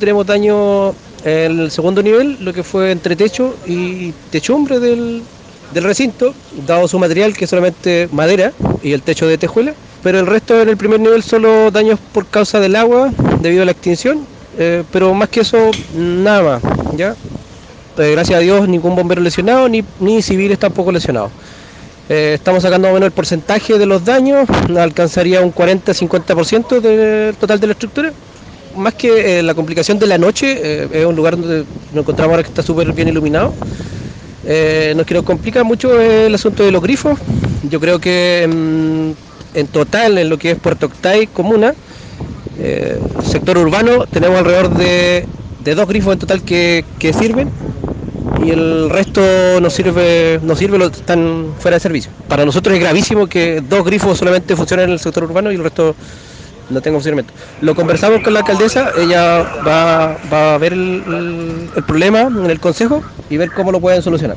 Tenemos daño en el segundo nivel, lo que fue entre techo y techumbre del, recinto, dado su material que es solamente madera y el techo de tejuela, pero el resto en el primer nivel solo daños por causa del agua debido a la extinción, eh, pero más que eso nada más, ¿ya? Eh, gracias a Dios ningún bombero lesionado ni, ni civiles tampoco lesionados. Eh, estamos sacando más menos el porcentaje de los daños, alcanzaría un 40-50% del total de la estructura más que eh, la complicación de la noche, eh, es un lugar donde nos encontramos ahora que está súper bien iluminado. Eh, nos que nos complica mucho el asunto de los grifos. Yo creo que en, en total, en lo que es Puerto Octay, comuna, sector urbano, tenemos alrededor de, de dos grifos en total que, que sirven y el resto no sirve, no sirve, están fuera de servicio. Para nosotros es gravísimo que dos grifos solamente funcionen en el sector urbano y el resto no tenga funcionamiento. Lo conversamos con la alcaldesa, ella va, a ver el problema en el consejo y ver cómo lo pueden solucionar.